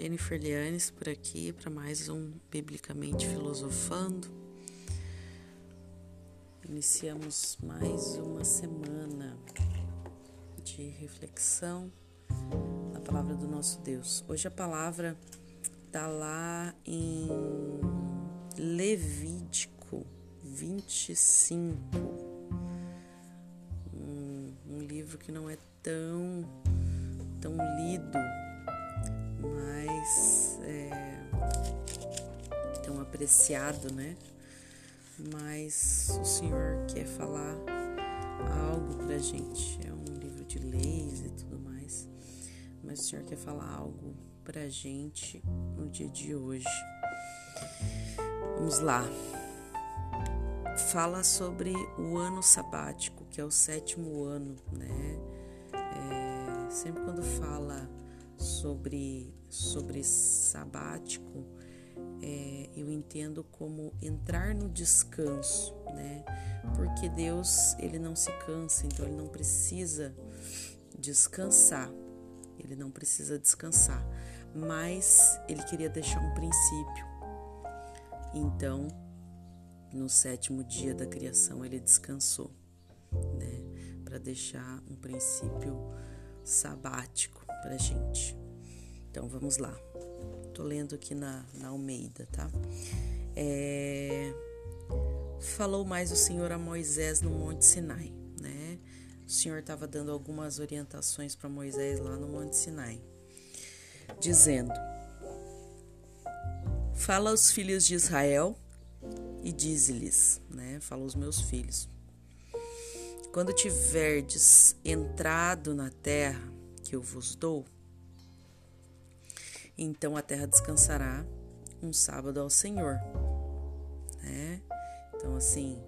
Jennifer Lianes por aqui para mais um Biblicamente Filosofando. Iniciamos mais uma semana de reflexão na palavra do nosso Deus. Hoje a palavra está lá em Levítico 25, um, um livro que não é tão, tão lido mais é, tão apreciado, né? Mas o Senhor quer falar algo pra gente. É um livro de leis e tudo mais. Mas o Senhor quer falar algo pra gente no dia de hoje. Vamos lá. Fala sobre o ano sabático, que é o sétimo ano, né? É, sempre quando fala sobre, sobre sabático, é, eu entendo como entrar no descanso, né? Porque Deus, ele não se cansa, então ele não precisa descansar. Ele não precisa descansar, mas ele queria deixar um princípio. Então, no sétimo dia da criação, ele descansou, né? Para deixar um princípio sabático pra gente. Então vamos lá. Tô lendo aqui na, na Almeida, tá? É... Falou mais o Senhor a Moisés no Monte Sinai, né? O Senhor estava dando algumas orientações para Moisés lá no Monte Sinai, dizendo: Fala aos filhos de Israel e dize-lhes, né? Fala aos meus filhos. Quando tiverdes entrado na terra que eu vos dou, então a terra descansará um sábado ao Senhor. Né? Então, assim,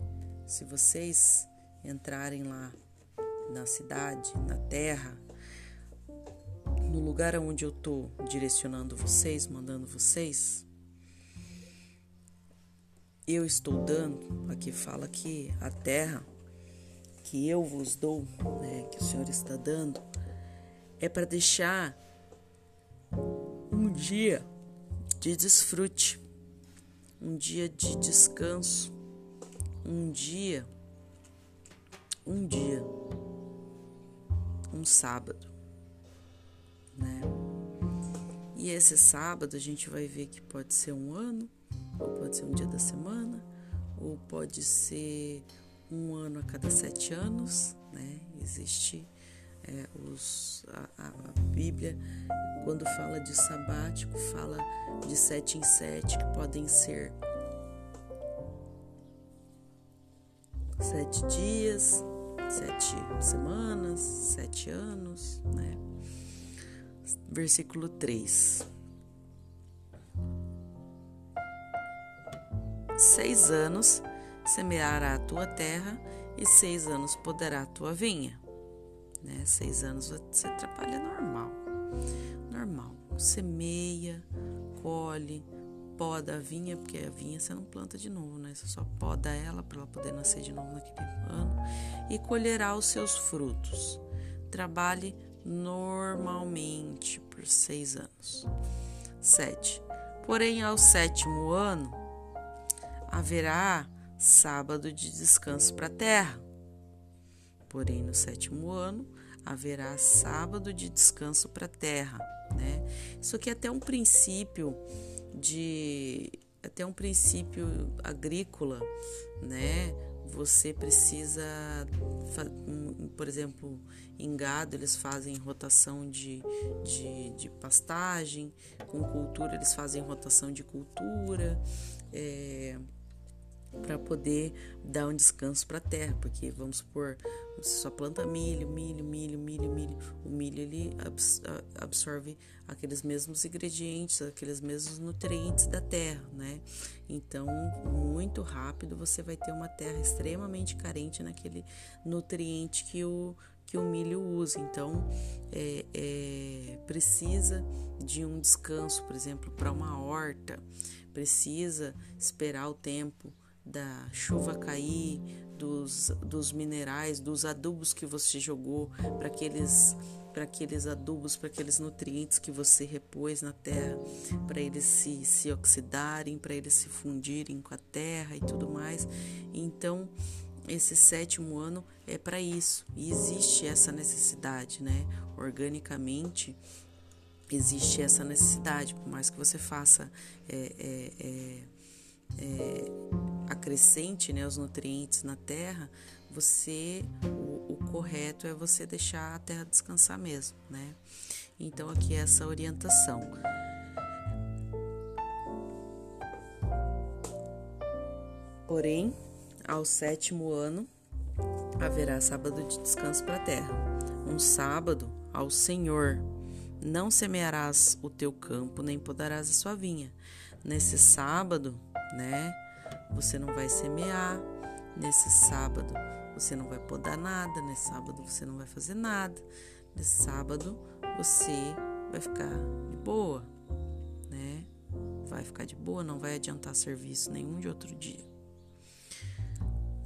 se vocês entrarem lá na cidade, na terra, no lugar onde eu estou direcionando vocês, mandando vocês, eu estou dando, aqui fala que a terra que eu vos dou, né, que o Senhor está dando, é para deixar um dia de desfrute, um dia de descanso, um dia, um dia, um sábado, né? E esse sábado a gente vai ver que pode ser um ano, ou pode ser um dia da semana, ou pode ser um ano a cada sete anos, né? Existe é, os, a, a, Bíblia, quando fala de sabático, fala de sete em sete, que podem ser sete dias, sete semanas, sete anos, né? Versículo 3. Seis anos semeará a tua terra e seis anos poderá a tua vinha né? Seis anos você trabalha normal, normal. Semeia, colhe, poda a vinha, porque a vinha você não planta de novo, né? Você só poda ela para ela poder nascer de novo naquele ano e colherá os seus frutos. Trabalhe normalmente por seis anos. Sete. Porém, ao sétimo ano haverá sábado de descanso para a terra Porém, no sétimo ano haverá sábado de descanso para a terra, né? Isso aqui é até um princípio de até um princípio agrícola, né? Você precisa, por exemplo, em gado eles fazem rotação de, de, de pastagem, com cultura eles fazem rotação de cultura. É, para poder dar um descanso para a terra, porque vamos supor, você só planta milho, milho, milho, milho, milho, o milho ele absorve aqueles mesmos ingredientes, aqueles mesmos nutrientes da terra, né? Então, muito rápido você vai ter uma terra extremamente carente naquele nutriente que o que o milho usa. Então, é, é, precisa de um descanso, por exemplo, para uma horta, precisa esperar o tempo da chuva cair, dos, dos minerais, dos adubos que você jogou para aqueles para aqueles adubos, para aqueles nutrientes que você repôs na terra, para eles se, se oxidarem, para eles se fundirem com a terra e tudo mais. Então, esse sétimo ano é para isso. E existe essa necessidade, né? Organicamente existe essa necessidade, por mais que você faça é, é, é, é acrescente né, os nutrientes na terra, você o, o, correto é você deixar a terra descansar mesmo, né? Então aqui é essa orientação. Porém, ao sétimo ano haverá sábado de descanso para a terra. Um sábado ao Senhor. Não semearás o teu campo, nem podarás a sua vinha. Nesse sábado, né? Você não vai semear. Nesse sábado, você não vai podar nada. Nesse sábado, você não vai fazer nada. Nesse sábado, você vai ficar de boa, né? Vai ficar de boa, não vai adiantar serviço nenhum de outro dia.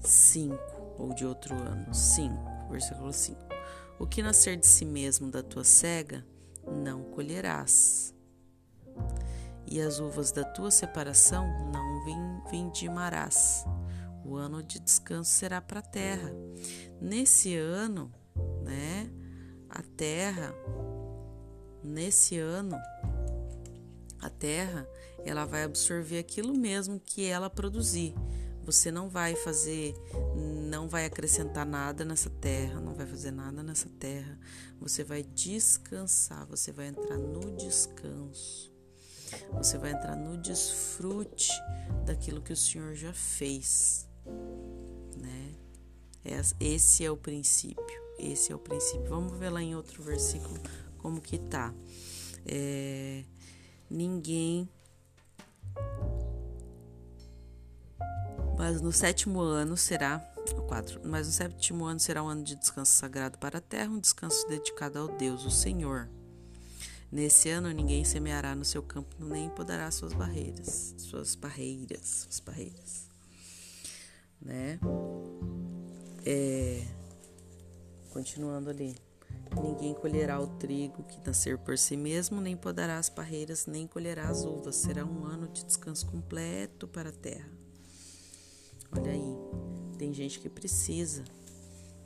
5 ou de outro ano. 5, versículo 5. O que nascer de si mesmo da tua cega, não colherás. E as uvas da tua separação não vindimarás. O ano de descanso será para a terra. Nesse ano, né, a terra, nesse ano, a terra, ela vai absorver aquilo mesmo que ela produzir. Você não vai fazer, não vai acrescentar nada nessa terra, não vai fazer nada nessa terra. Você vai descansar, você vai entrar no descanso. Você vai entrar no desfrute daquilo que o Senhor já fez, né? Esse é o princípio. Esse é o princípio. Vamos ver lá em outro versículo como que tá. É, ninguém Mas no sétimo ano será quatro. Mas no sétimo ano será um ano de descanso sagrado para a terra, um descanso dedicado ao Deus, o Senhor. Nesse ano ninguém semeará no seu campo nem podará suas barreiras, suas barreiras, suas barreiras, né? É, continuando ali, ninguém colherá o trigo que nascer por si mesmo, nem podará as barreiras, nem colherá as uvas. Será um ano de descanso completo para a terra. Olha aí, tem gente que precisa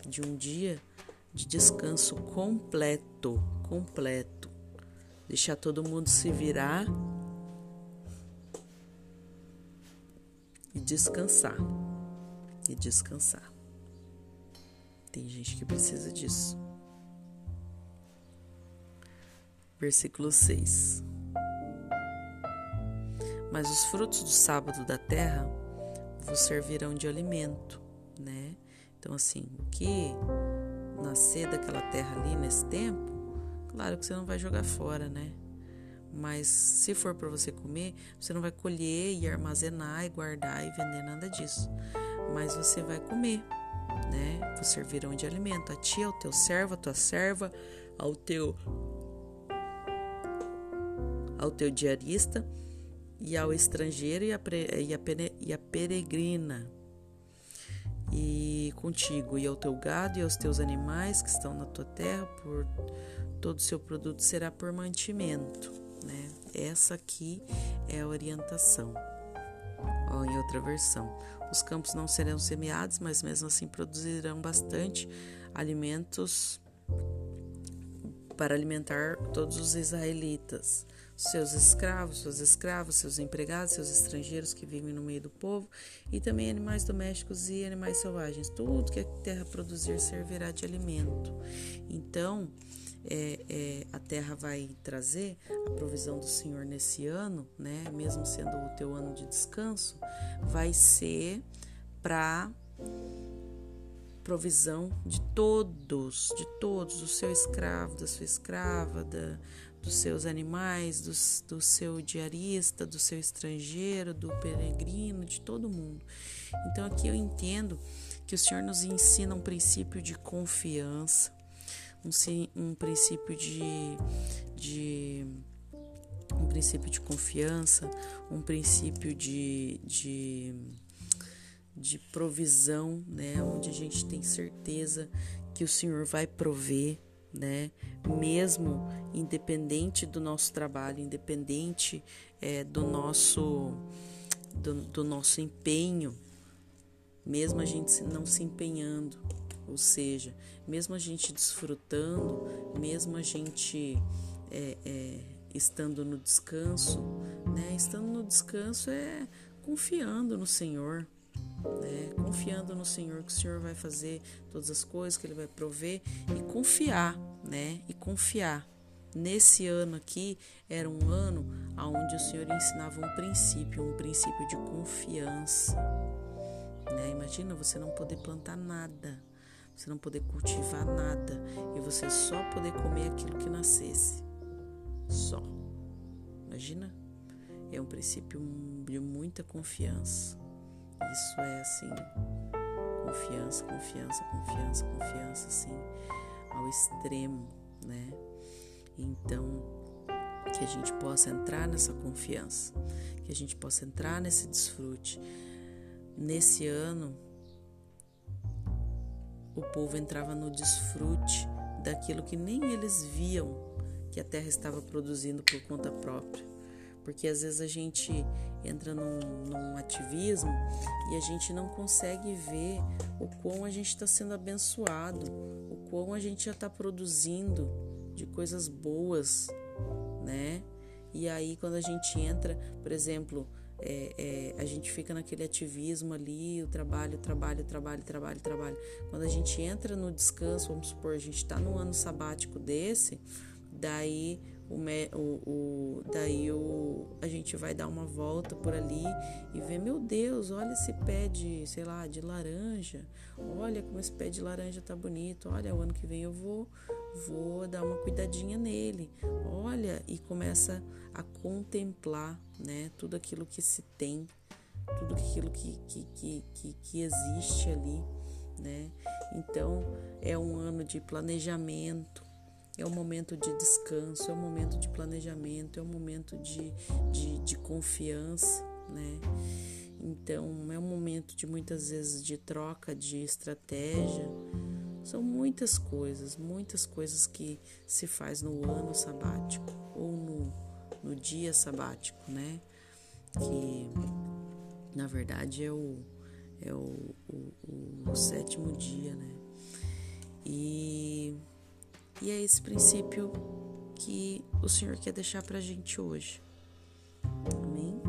de um dia de descanso completo, completo. Deixar todo mundo se virar e descansar. E descansar. Tem gente que precisa disso. Versículo 6. Mas os frutos do sábado da terra vos servirão de alimento, né? Então, assim, o que nascer daquela terra ali nesse tempo, claro que você não vai jogar fora, né? Mas se for para você comer, você não vai colher e armazenar e guardar e vender nada disso. Mas você vai comer, né? Vos servirão de alimento a ti, ao teu servo, à tua serva, ao teu ao teu diarista e ao estrangeiro e a, e a, e a peregrina, e contigo, e ao teu gado e aos teus animais que estão na tua terra, por todo o seu produto será por mantimento. Né? Essa aqui é a orientação. Ó, em outra versão, os campos não serão semeados, mas mesmo assim produzirão bastante alimentos para alimentar todos os israelitas seus escravos, suas escravas, seus empregados, seus estrangeiros que vivem no meio do povo, e também animais domésticos e animais selvagens. Tudo que a terra produzir servirá de alimento. Então, é, é, a terra vai trazer a provisão do Senhor nesse ano, né? Mesmo sendo o teu ano de descanso, vai ser para provisão de todos, de todos, do seu escravo, da sua escrava, da, dos seus animais, do, do seu diarista, do seu estrangeiro, do peregrino, de todo mundo. Então aqui eu entendo que o Senhor nos ensina um princípio de confiança, um, um princípio de, de um princípio de confiança, um princípio de, de de provisão, né? Onde a gente tem certeza que o Senhor vai prover, né? Mesmo independente do nosso trabalho, independente é, do nosso do, do nosso empenho, mesmo a gente não se empenhando, ou seja, mesmo a gente desfrutando, mesmo a gente é, é, estando no descanso, né? Estando no descanso é confiando no Senhor, né? Confiando no Senhor que o Senhor vai fazer todas as coisas que Ele vai prover e confiar, né? E confiar. Nesse ano aqui era um ano onde o Senhor ensinava um princípio, um princípio de confiança. Né? Imagina você não poder plantar nada, você não poder cultivar nada e você só poder comer aquilo que nascesse. Só. Imagina? É um princípio de muita confiança. Isso é assim, confiança, confiança, confiança, confiança, assim, ao extremo, né? Então, que a gente possa entrar nessa confiança, que a gente possa entrar nesse desfrute. Nesse ano, o povo entrava no desfrute daquilo que nem eles viam que a terra estava produzindo por conta própria. Porque às vezes a gente entra num, num ativismo e a gente não consegue ver o quão a gente está sendo abençoado, o quão a gente já está produzindo de coisas boas, né? E aí quando a gente entra, por exemplo, é, é, a gente fica naquele ativismo ali, o trabalho, trabalho, trabalho, trabalho, trabalho. Quando a gente entra no descanso, vamos supor, a gente está num ano sabático desse, daí o, o, o, daí o, a gente vai dar uma volta por ali e ver, meu Deus, olha esse pé de, sei lá, de laranja, olha como esse pé de laranja tá bonito, olha, o ano que vem eu vou vou dar uma cuidadinha nele. Olha e começa a contemplar, né, tudo aquilo que se tem, tudo aquilo que, que, que, que, que existe ali, né? Então é um ano de planejamento, é um momento de descanso, é um momento de planejamento, é um momento de, de, de confiança, né? Então é um momento de muitas vezes de troca de estratégia são muitas coisas, muitas coisas que se faz no ano sabático ou no, no dia sabático, né? Que na verdade é o, é o, o, o sétimo dia, né? E, e é esse princípio que o Senhor quer deixar pra gente hoje. Amém?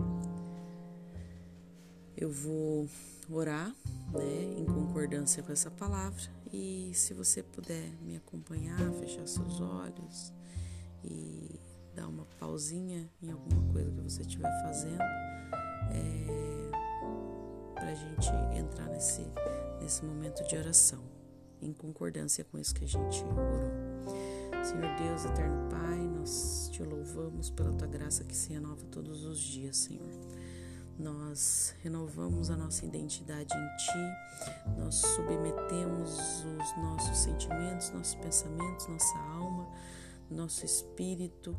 Eu vou orar, né, em concordância com essa palavra e se você puder me acompanhar, fechar seus olhos e dar uma pausinha em alguma coisa que você estiver fazendo, é, para a gente entrar nesse, nesse momento de oração, em concordância com isso que a gente orou. Senhor Deus, eterno Pai, nós te louvamos pela tua graça que se renova todos os dias, Senhor nós renovamos a nossa identidade em Ti, nós submetemos os nossos sentimentos, nossos pensamentos, nossa alma, nosso espírito,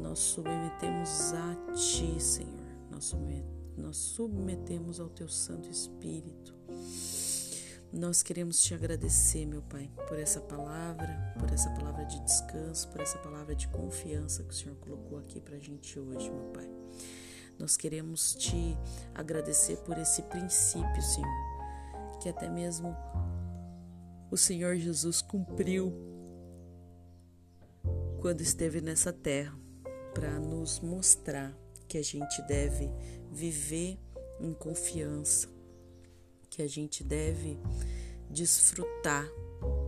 nós submetemos a Ti, Senhor, nós, submetemos ao Teu Santo Espírito. Nós queremos te agradecer, meu Pai, por essa palavra, por essa palavra de descanso, por essa palavra de confiança que o Senhor colocou aqui para a gente hoje, meu Pai. Nós queremos te agradecer por esse princípio, Senhor, que até mesmo o Senhor Jesus cumpriu quando esteve nessa terra para nos mostrar que a gente deve viver em confiança, que a gente deve desfrutar,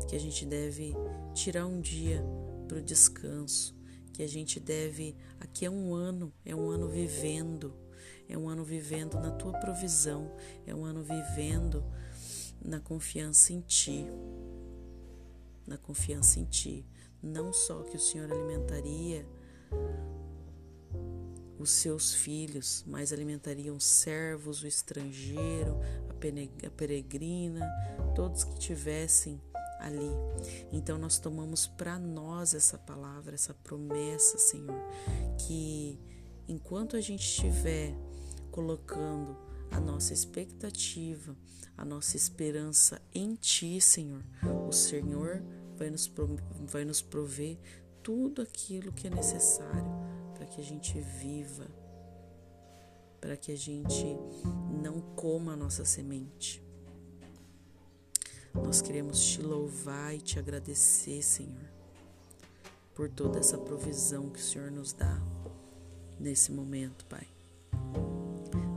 que a gente deve tirar um dia para o descanso, que a gente deve. Aqui é um ano, é um ano vivendo, é um ano vivendo na tua provisão, é um ano vivendo na confiança em ti. Na confiança em ti. Não só que o Senhor alimentaria os seus filhos, mas alimentaria os servos, o estrangeiro, peregrina, todos que tivessem ali. Então nós tomamos para nós essa palavra, essa promessa, Senhor, que enquanto a gente estiver colocando a nossa expectativa, a nossa esperança em Ti, Senhor. O Senhor vai nos, vai nos prover tudo aquilo que é necessário para que a gente viva, para que a gente não coma a nossa semente. Nós queremos te louvar e te agradecer, Senhor, por toda essa provisão que o Senhor nos dá nesse momento, Pai.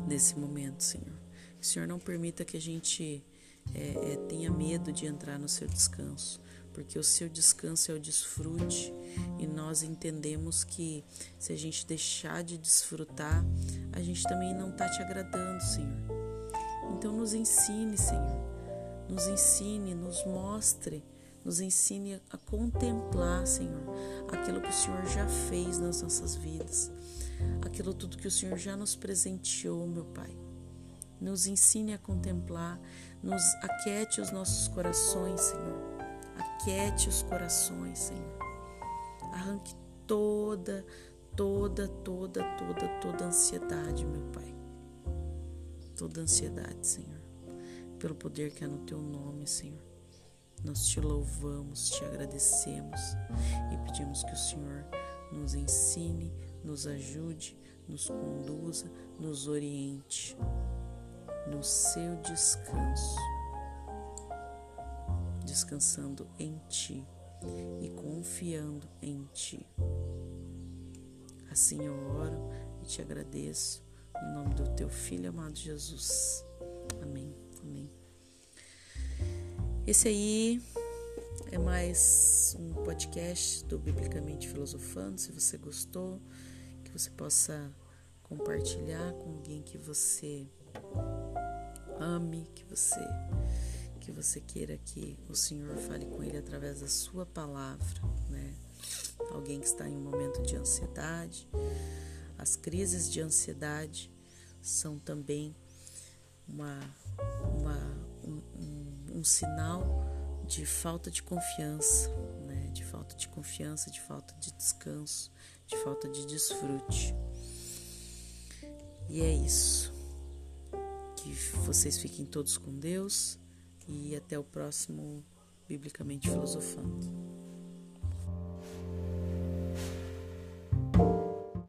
Nesse momento, Senhor. Que o Senhor não permita que a gente é, é, tenha medo de entrar no seu descanso, porque o seu descanso é o desfrute e nós entendemos que se a gente deixar de desfrutar, a gente também não está te agradando, Senhor. Então, nos ensine, Senhor nos ensine, nos mostre, nos ensine a contemplar, Senhor, aquilo que o Senhor já fez nas nossas vidas, aquilo tudo que o Senhor já nos presenteou, meu Pai. Nos ensine a contemplar, nos aquete os nossos corações, Senhor. Aquete os corações, Senhor. Arranque toda, toda, toda, toda, toda ansiedade, meu Pai. Toda ansiedade, Senhor pelo poder que é no teu nome, Senhor. Nós te louvamos, te agradecemos e pedimos que o Senhor nos ensine, nos ajude, nos conduza, nos oriente no seu descanso, descansando em Ti e confiando em Ti. Assim eu oro e te agradeço, no nome do Teu Filho amado Jesus. Amém. Amém. Esse aí é mais um podcast do Biblicamente Filosofando. Se você gostou, que você possa compartilhar com alguém que você ame, que você que você queira que o Senhor fale com ele através da sua palavra, né? Alguém que está em um momento de ansiedade. As crises de ansiedade são também uma uma, um, um, um sinal de falta de confiança, né? de falta de confiança, de falta de descanso, de falta de desfrute. E é isso. Que vocês fiquem todos com Deus e até o próximo Biblicamente Filosofando.